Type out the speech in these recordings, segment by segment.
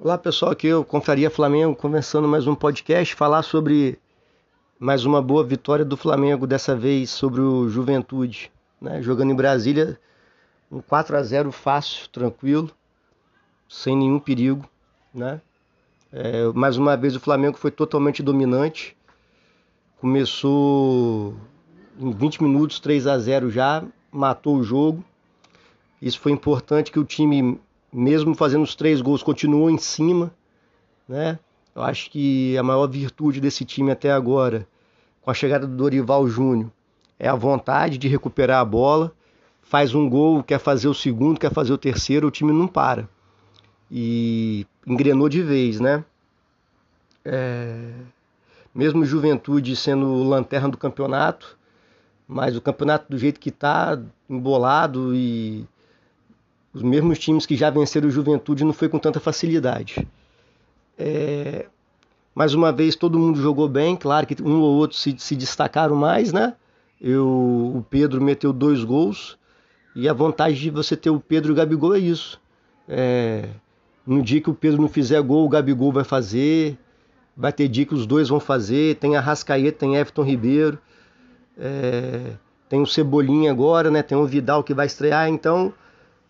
Olá pessoal, aqui eu Confraria Flamengo, começando mais um podcast, falar sobre mais uma boa vitória do Flamengo, dessa vez sobre o Juventude, né? jogando em Brasília, um 4 a 0 fácil, tranquilo, sem nenhum perigo. Né? É, mais uma vez o Flamengo foi totalmente dominante, começou em 20 minutos 3 a 0 já, matou o jogo. Isso foi importante que o time mesmo fazendo os três gols, continuou em cima, né? Eu acho que a maior virtude desse time até agora, com a chegada do Dorival Júnior, é a vontade de recuperar a bola. Faz um gol, quer fazer o segundo, quer fazer o terceiro, o time não para. E engrenou de vez, né? É... Mesmo Juventude sendo lanterna do campeonato, mas o campeonato do jeito que está, embolado e os mesmos times que já venceram o Juventude não foi com tanta facilidade. É, mais uma vez todo mundo jogou bem, claro que um ou outro se, se destacaram mais, né? Eu, o Pedro meteu dois gols e a vantagem de você ter o Pedro e o Gabigol é isso. É, no dia que o Pedro não fizer gol, o Gabigol vai fazer. Vai ter dia que os dois vão fazer. Tem a Rascaeta, tem Everton Ribeiro. É, tem o Cebolinha agora, né? Tem o Vidal que vai estrear. Então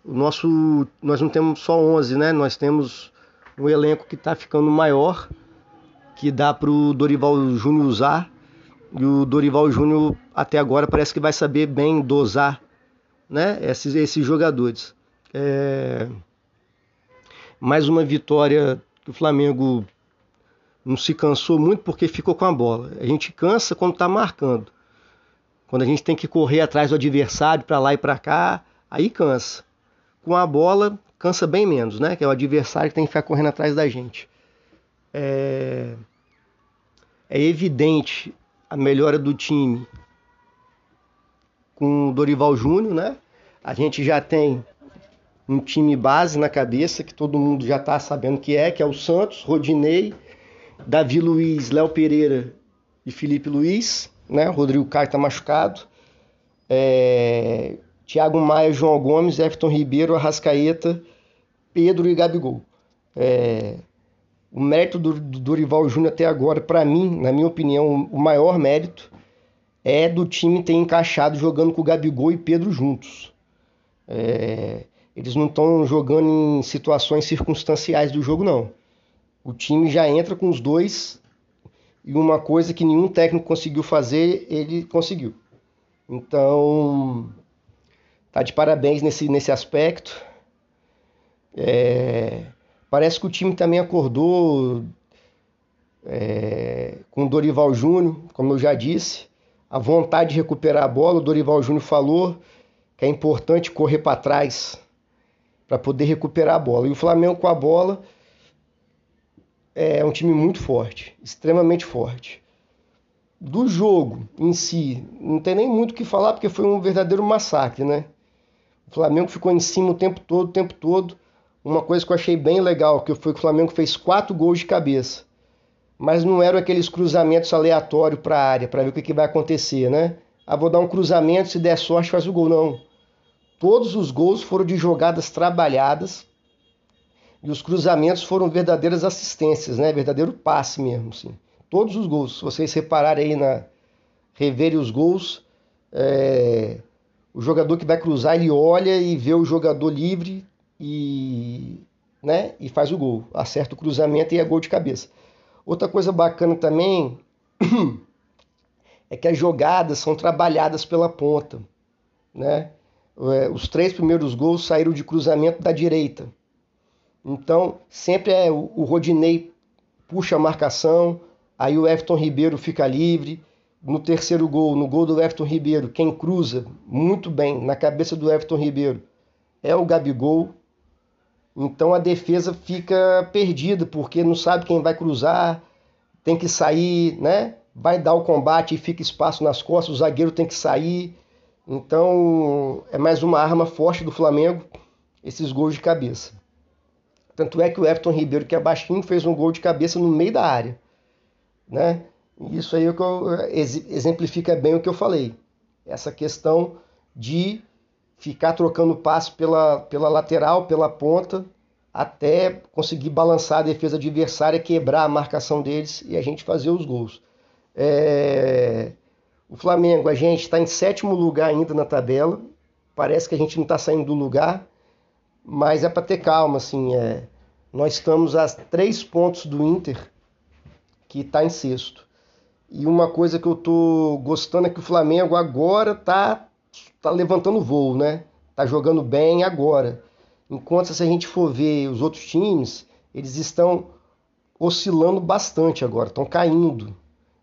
o nosso, nós não temos só 11, né? Nós temos um elenco que está ficando maior, que dá para o Dorival Júnior usar. E o Dorival Júnior até agora parece que vai saber bem dosar, né? Esses, esses jogadores. É... Mais uma vitória que o Flamengo não se cansou muito porque ficou com a bola. A gente cansa quando está marcando. Quando a gente tem que correr atrás do adversário para lá e para cá, aí cansa com a bola cansa bem menos, né? Que é o adversário que tem que ficar correndo atrás da gente. É, é evidente a melhora do time com o Dorival Júnior, né? A gente já tem um time base na cabeça que todo mundo já está sabendo que é, que é o Santos, Rodinei, Davi Luiz, Léo Pereira e Felipe Luiz, né? O Rodrigo Caio está machucado. É, Thiago Maia, João Gomes, Everton Ribeiro, Arrascaeta, Pedro e Gabigol. É, o mérito do, do Dorival Júnior até agora, para mim, na minha opinião, o maior mérito é do time ter encaixado jogando com o Gabigol e Pedro juntos. É, eles não estão jogando em situações circunstanciais do jogo, não. O time já entra com os dois e uma coisa que nenhum técnico conseguiu fazer, ele conseguiu. Então, Tá de parabéns nesse, nesse aspecto. É, parece que o time também acordou é, com o Dorival Júnior, como eu já disse, a vontade de recuperar a bola. O Dorival Júnior falou que é importante correr para trás para poder recuperar a bola. E o Flamengo com a bola é um time muito forte, extremamente forte. Do jogo em si, não tem nem muito o que falar porque foi um verdadeiro massacre, né? O Flamengo ficou em cima o tempo todo, o tempo todo. Uma coisa que eu achei bem legal, que foi que o Flamengo fez quatro gols de cabeça. Mas não eram aqueles cruzamentos aleatórios para a área, para ver o que, que vai acontecer, né? Ah, vou dar um cruzamento, se der sorte faz o gol. Não. Todos os gols foram de jogadas trabalhadas e os cruzamentos foram verdadeiras assistências, né? Verdadeiro passe mesmo, sim. Todos os gols. Se vocês repararem aí na reverem os gols, é o jogador que vai cruzar, ele olha e vê o jogador livre e, né, e faz o gol. Acerta o cruzamento e é gol de cabeça. Outra coisa bacana também é que as jogadas são trabalhadas pela ponta. Né? É, os três primeiros gols saíram de cruzamento da direita. Então, sempre é o Rodinei puxa a marcação, aí o Everton Ribeiro fica livre, no terceiro gol, no gol do Everton Ribeiro, quem cruza muito bem na cabeça do Everton Ribeiro é o Gabigol. Então a defesa fica perdida porque não sabe quem vai cruzar, tem que sair, né? Vai dar o combate e fica espaço nas costas, o zagueiro tem que sair. Então é mais uma arma forte do Flamengo esses gols de cabeça. Tanto é que o Everton Ribeiro, que é baixinho, fez um gol de cabeça no meio da área, né? Isso aí é que eu, exemplifica bem o que eu falei. Essa questão de ficar trocando passe pela, pela lateral, pela ponta, até conseguir balançar a defesa adversária, quebrar a marcação deles e a gente fazer os gols. É... O Flamengo, a gente está em sétimo lugar ainda na tabela. Parece que a gente não está saindo do lugar, mas é para ter calma, assim. É... Nós estamos a três pontos do Inter, que está em sexto. E uma coisa que eu tô gostando é que o Flamengo agora tá, tá levantando voo, né? Tá jogando bem agora. Enquanto se a gente for ver os outros times, eles estão oscilando bastante agora, estão caindo.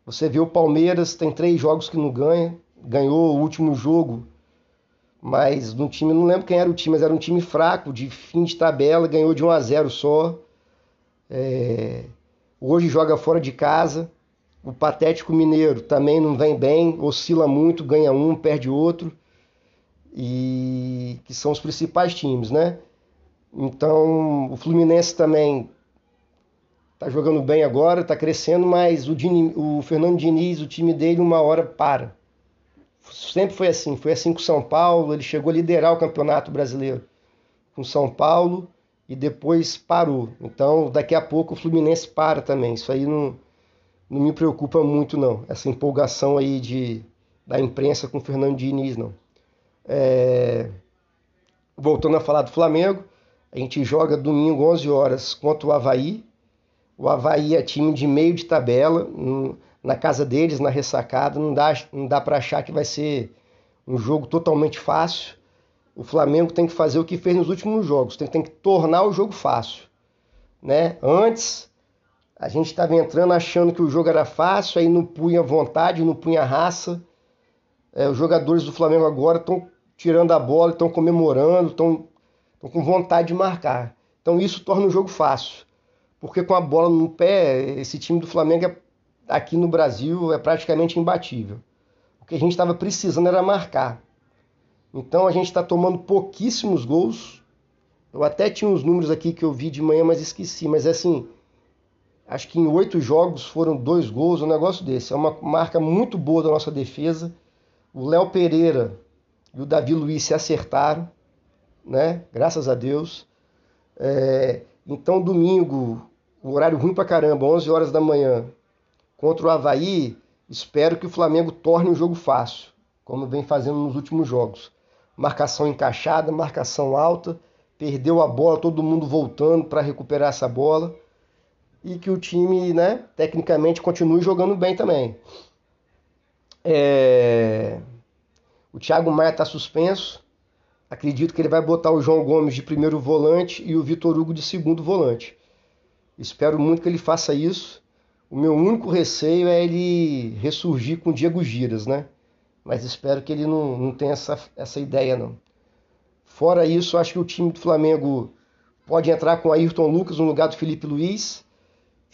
Você vê o Palmeiras, tem três jogos que não ganha, ganhou o último jogo, mas no time, não lembro quem era o time, mas era um time fraco, de fim de tabela, ganhou de 1 a 0 só. É... Hoje joga fora de casa. O Patético Mineiro também não vem bem, oscila muito, ganha um, perde outro. E que são os principais times, né? Então, o Fluminense também tá jogando bem agora, tá crescendo, mas o, Dini, o Fernando Diniz, o time dele, uma hora para. Sempre foi assim. Foi assim com o São Paulo, ele chegou a liderar o Campeonato Brasileiro com São Paulo e depois parou. Então, daqui a pouco o Fluminense para também. Isso aí não, não me preocupa muito, não. Essa empolgação aí de, da imprensa com o Fernando Diniz, não. É... Voltando a falar do Flamengo, a gente joga domingo 11 horas contra o Havaí. O Havaí é time de meio de tabela, na casa deles, na ressacada. Não dá, não dá para achar que vai ser um jogo totalmente fácil. O Flamengo tem que fazer o que fez nos últimos jogos, tem, tem que tornar o jogo fácil. Né? Antes, a gente estava entrando achando que o jogo era fácil, aí não punha vontade, não punha raça. É, os jogadores do Flamengo agora estão tirando a bola, estão comemorando, estão com vontade de marcar. Então isso torna o jogo fácil. Porque com a bola no pé, esse time do Flamengo é, aqui no Brasil é praticamente imbatível. O que a gente estava precisando era marcar. Então a gente está tomando pouquíssimos gols. Eu até tinha uns números aqui que eu vi de manhã, mas esqueci. Mas assim, acho que em oito jogos foram dois gols, um negócio desse. É uma marca muito boa da nossa defesa. O Léo Pereira e o Davi Luiz se acertaram, né? Graças a Deus. É, então, domingo, o horário ruim pra caramba, 11 horas da manhã, contra o Havaí, espero que o Flamengo torne um jogo fácil, como vem fazendo nos últimos jogos. Marcação encaixada, marcação alta, perdeu a bola, todo mundo voltando para recuperar essa bola e que o time, né, tecnicamente continue jogando bem também. É... O Thiago Maia está suspenso. Acredito que ele vai botar o João Gomes de primeiro volante e o Vitor Hugo de segundo volante. Espero muito que ele faça isso. O meu único receio é ele ressurgir com o Diego Giras, né? Mas espero que ele não, não tenha essa, essa ideia, não. Fora isso, acho que o time do Flamengo pode entrar com Ayrton Lucas no lugar do Felipe Luiz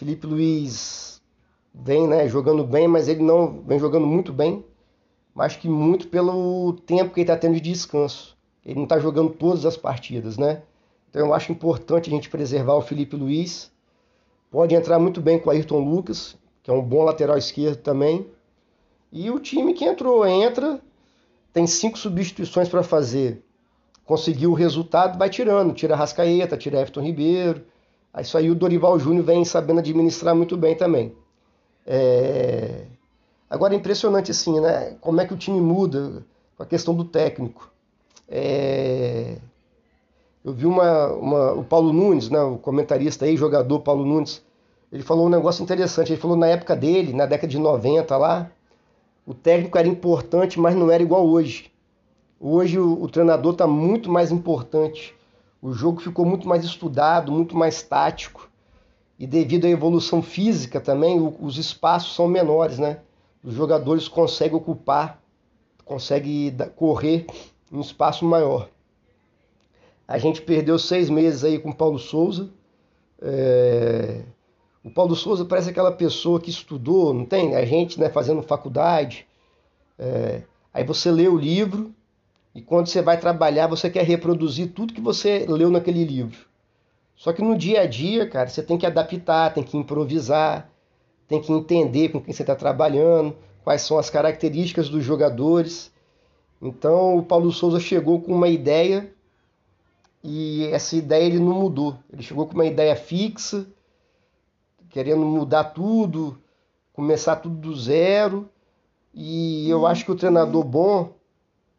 Felipe Luiz vem né, jogando bem, mas ele não vem jogando muito bem. Mas que muito pelo tempo que ele está tendo de descanso. Ele não está jogando todas as partidas, né? Então eu acho importante a gente preservar o Felipe Luiz. Pode entrar muito bem com o Ayrton Lucas, que é um bom lateral esquerdo também. E o time que entrou, entra, tem cinco substituições para fazer. Conseguiu o resultado, vai tirando. Tira Rascaeta, tira Everton Ribeiro, isso aí o Dorival Júnior vem sabendo administrar muito bem também. É... Agora é impressionante assim, né? Como é que o time muda com a questão do técnico. É... Eu vi uma, uma, o Paulo Nunes, né, o comentarista aí, jogador Paulo Nunes, ele falou um negócio interessante. Ele falou na época dele, na década de 90 lá, o técnico era importante, mas não era igual hoje. Hoje o, o treinador está muito mais importante o jogo ficou muito mais estudado, muito mais tático. E devido à evolução física também, os espaços são menores, né? Os jogadores conseguem ocupar, conseguem correr um espaço maior. A gente perdeu seis meses aí com o Paulo Souza. É... O Paulo Souza parece aquela pessoa que estudou, não tem? A gente né, fazendo faculdade. É... Aí você lê o livro, e quando você vai trabalhar, você quer reproduzir tudo que você leu naquele livro. Só que no dia a dia, cara, você tem que adaptar, tem que improvisar, tem que entender com quem você está trabalhando, quais são as características dos jogadores. Então o Paulo Souza chegou com uma ideia e essa ideia ele não mudou. Ele chegou com uma ideia fixa, querendo mudar tudo, começar tudo do zero. E eu acho que o treinador bom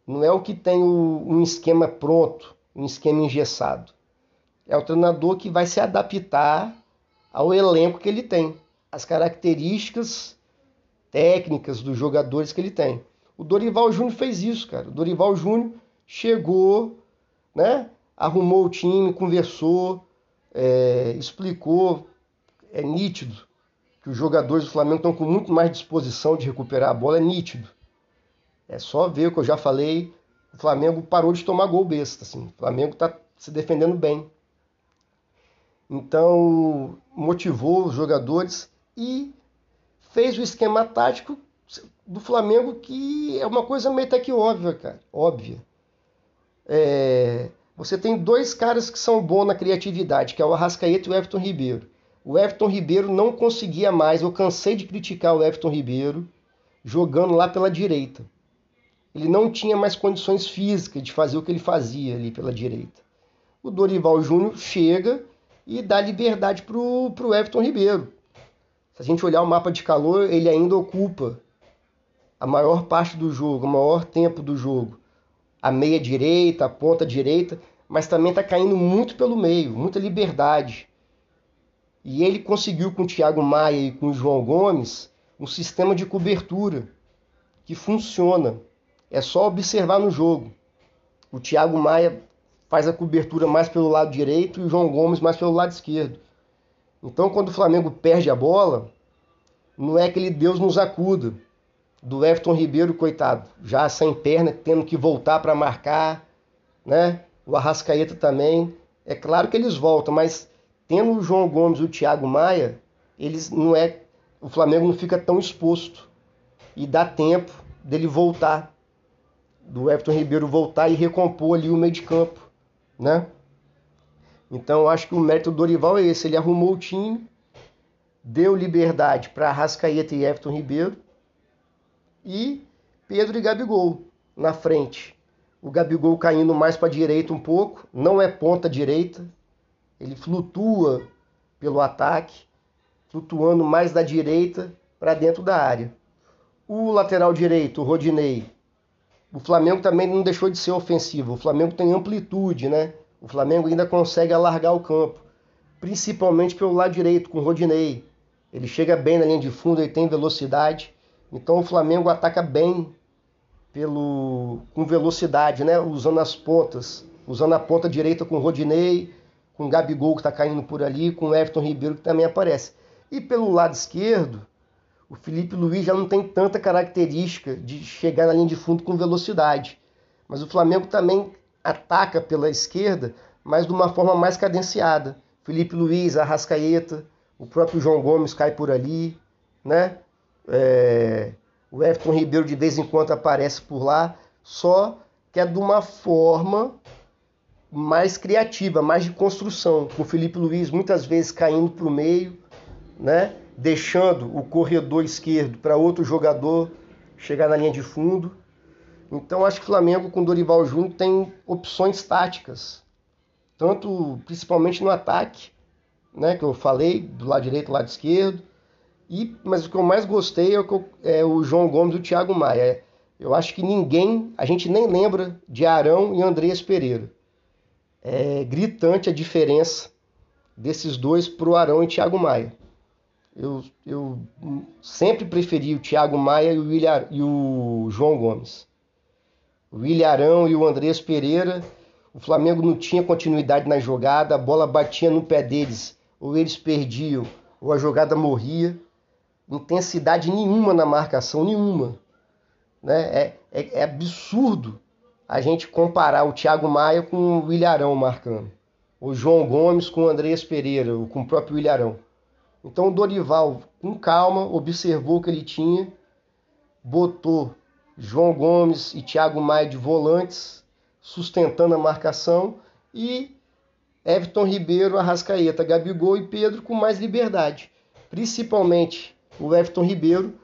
não é o que tem um esquema pronto, um esquema engessado. É o treinador que vai se adaptar ao elenco que ele tem, as características técnicas dos jogadores que ele tem. O Dorival Júnior fez isso, cara. O Dorival Júnior chegou, né? Arrumou o time, conversou, é, explicou. É nítido que os jogadores do Flamengo estão com muito mais disposição de recuperar a bola, é nítido. É só ver o que eu já falei. O Flamengo parou de tomar gol besta. Assim. O Flamengo está se defendendo bem. Então, motivou os jogadores e fez o esquema tático do Flamengo que é uma coisa meio até que óbvia, cara. Óbvia. É, você tem dois caras que são bons na criatividade, que é o Arrascaeta e o Everton Ribeiro. O Everton Ribeiro não conseguia mais, eu cansei de criticar o Everton Ribeiro jogando lá pela direita. Ele não tinha mais condições físicas de fazer o que ele fazia ali pela direita. O Dorival Júnior chega e dá liberdade para o Everton Ribeiro. Se a gente olhar o mapa de calor, ele ainda ocupa a maior parte do jogo, o maior tempo do jogo. A meia direita, a ponta direita, mas também está caindo muito pelo meio, muita liberdade. E ele conseguiu com o Thiago Maia e com o João Gomes um sistema de cobertura que funciona. É só observar no jogo. O Thiago Maia faz a cobertura mais pelo lado direito e o João Gomes mais pelo lado esquerdo. Então, quando o Flamengo perde a bola, não é aquele Deus nos acuda do Everton Ribeiro, coitado, já sem perna, tendo que voltar para marcar, né? O Arrascaeta também. É claro que eles voltam, mas tendo o João Gomes e o Thiago Maia, eles não é, o Flamengo não fica tão exposto e dá tempo dele voltar, do Everton Ribeiro voltar e recompor ali o meio de campo, né? Então acho que o mérito do Dorival é esse, ele arrumou o time, deu liberdade para Arrascaeta e Everton Ribeiro e Pedro e Gabigol na frente. O Gabigol caindo mais para a direita um pouco, não é ponta direita, ele flutua pelo ataque, flutuando mais da direita para dentro da área. O lateral direito, o Rodinei, o Flamengo também não deixou de ser ofensivo. O Flamengo tem amplitude, né? O Flamengo ainda consegue alargar o campo, principalmente pelo lado direito, com o Rodinei. Ele chega bem na linha de fundo, ele tem velocidade. Então o Flamengo ataca bem pelo com velocidade, né? Usando as pontas, usando a ponta direita com o Rodinei, com o Gabigol que está caindo por ali, com o Everton Ribeiro que também aparece. E pelo lado esquerdo, o Felipe Luiz já não tem tanta característica de chegar na linha de fundo com velocidade. Mas o Flamengo também ataca pela esquerda, mas de uma forma mais cadenciada. Felipe Luiz, Arrascaeta, o próprio João Gomes cai por ali, né? É... o Everton Ribeiro de vez em quando aparece por lá, só que é de uma forma mais criativa, mais de construção, com o Felipe Luiz muitas vezes caindo para o meio, né? Deixando o corredor esquerdo para outro jogador chegar na linha de fundo. Então acho que o Flamengo com Dorival Júnior tem opções táticas, tanto principalmente no ataque, né, que eu falei, do lado direito e lado esquerdo. E, mas o que eu mais gostei é o, é o João Gomes e o Thiago Maia. Eu acho que ninguém, a gente nem lembra de Arão e Andreas Pereira é gritante a diferença desses dois para o Arão e Thiago Maia. Eu, eu sempre preferi o Thiago Maia e o, William, e o João Gomes. O William Arão e o Andrés Pereira, o Flamengo não tinha continuidade na jogada, a bola batia no pé deles, ou eles perdiam, ou a jogada morria. Intensidade nenhuma na marcação, nenhuma. Né? É, é, é absurdo a gente comparar o Thiago Maia com o Ilharão marcando, o João Gomes com o Andreas Pereira, ou com o próprio Ilharão. Então o Dorival, com calma, observou o que ele tinha, botou João Gomes e Thiago Maia de volantes, sustentando a marcação, e Everton Ribeiro, Arrascaeta, Gabigol e Pedro com mais liberdade. Principalmente o Everton Ribeiro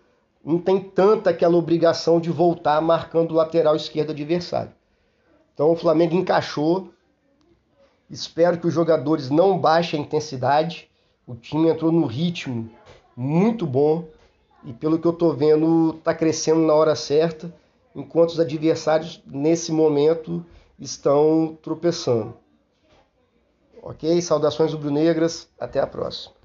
não tem tanta aquela obrigação de voltar marcando o lateral esquerdo adversário. Então o Flamengo encaixou Espero que os jogadores não baixem a intensidade. O time entrou no ritmo muito bom e pelo que eu estou vendo está crescendo na hora certa, enquanto os adversários nesse momento estão tropeçando. Ok? Saudações rubro-negras, até a próxima.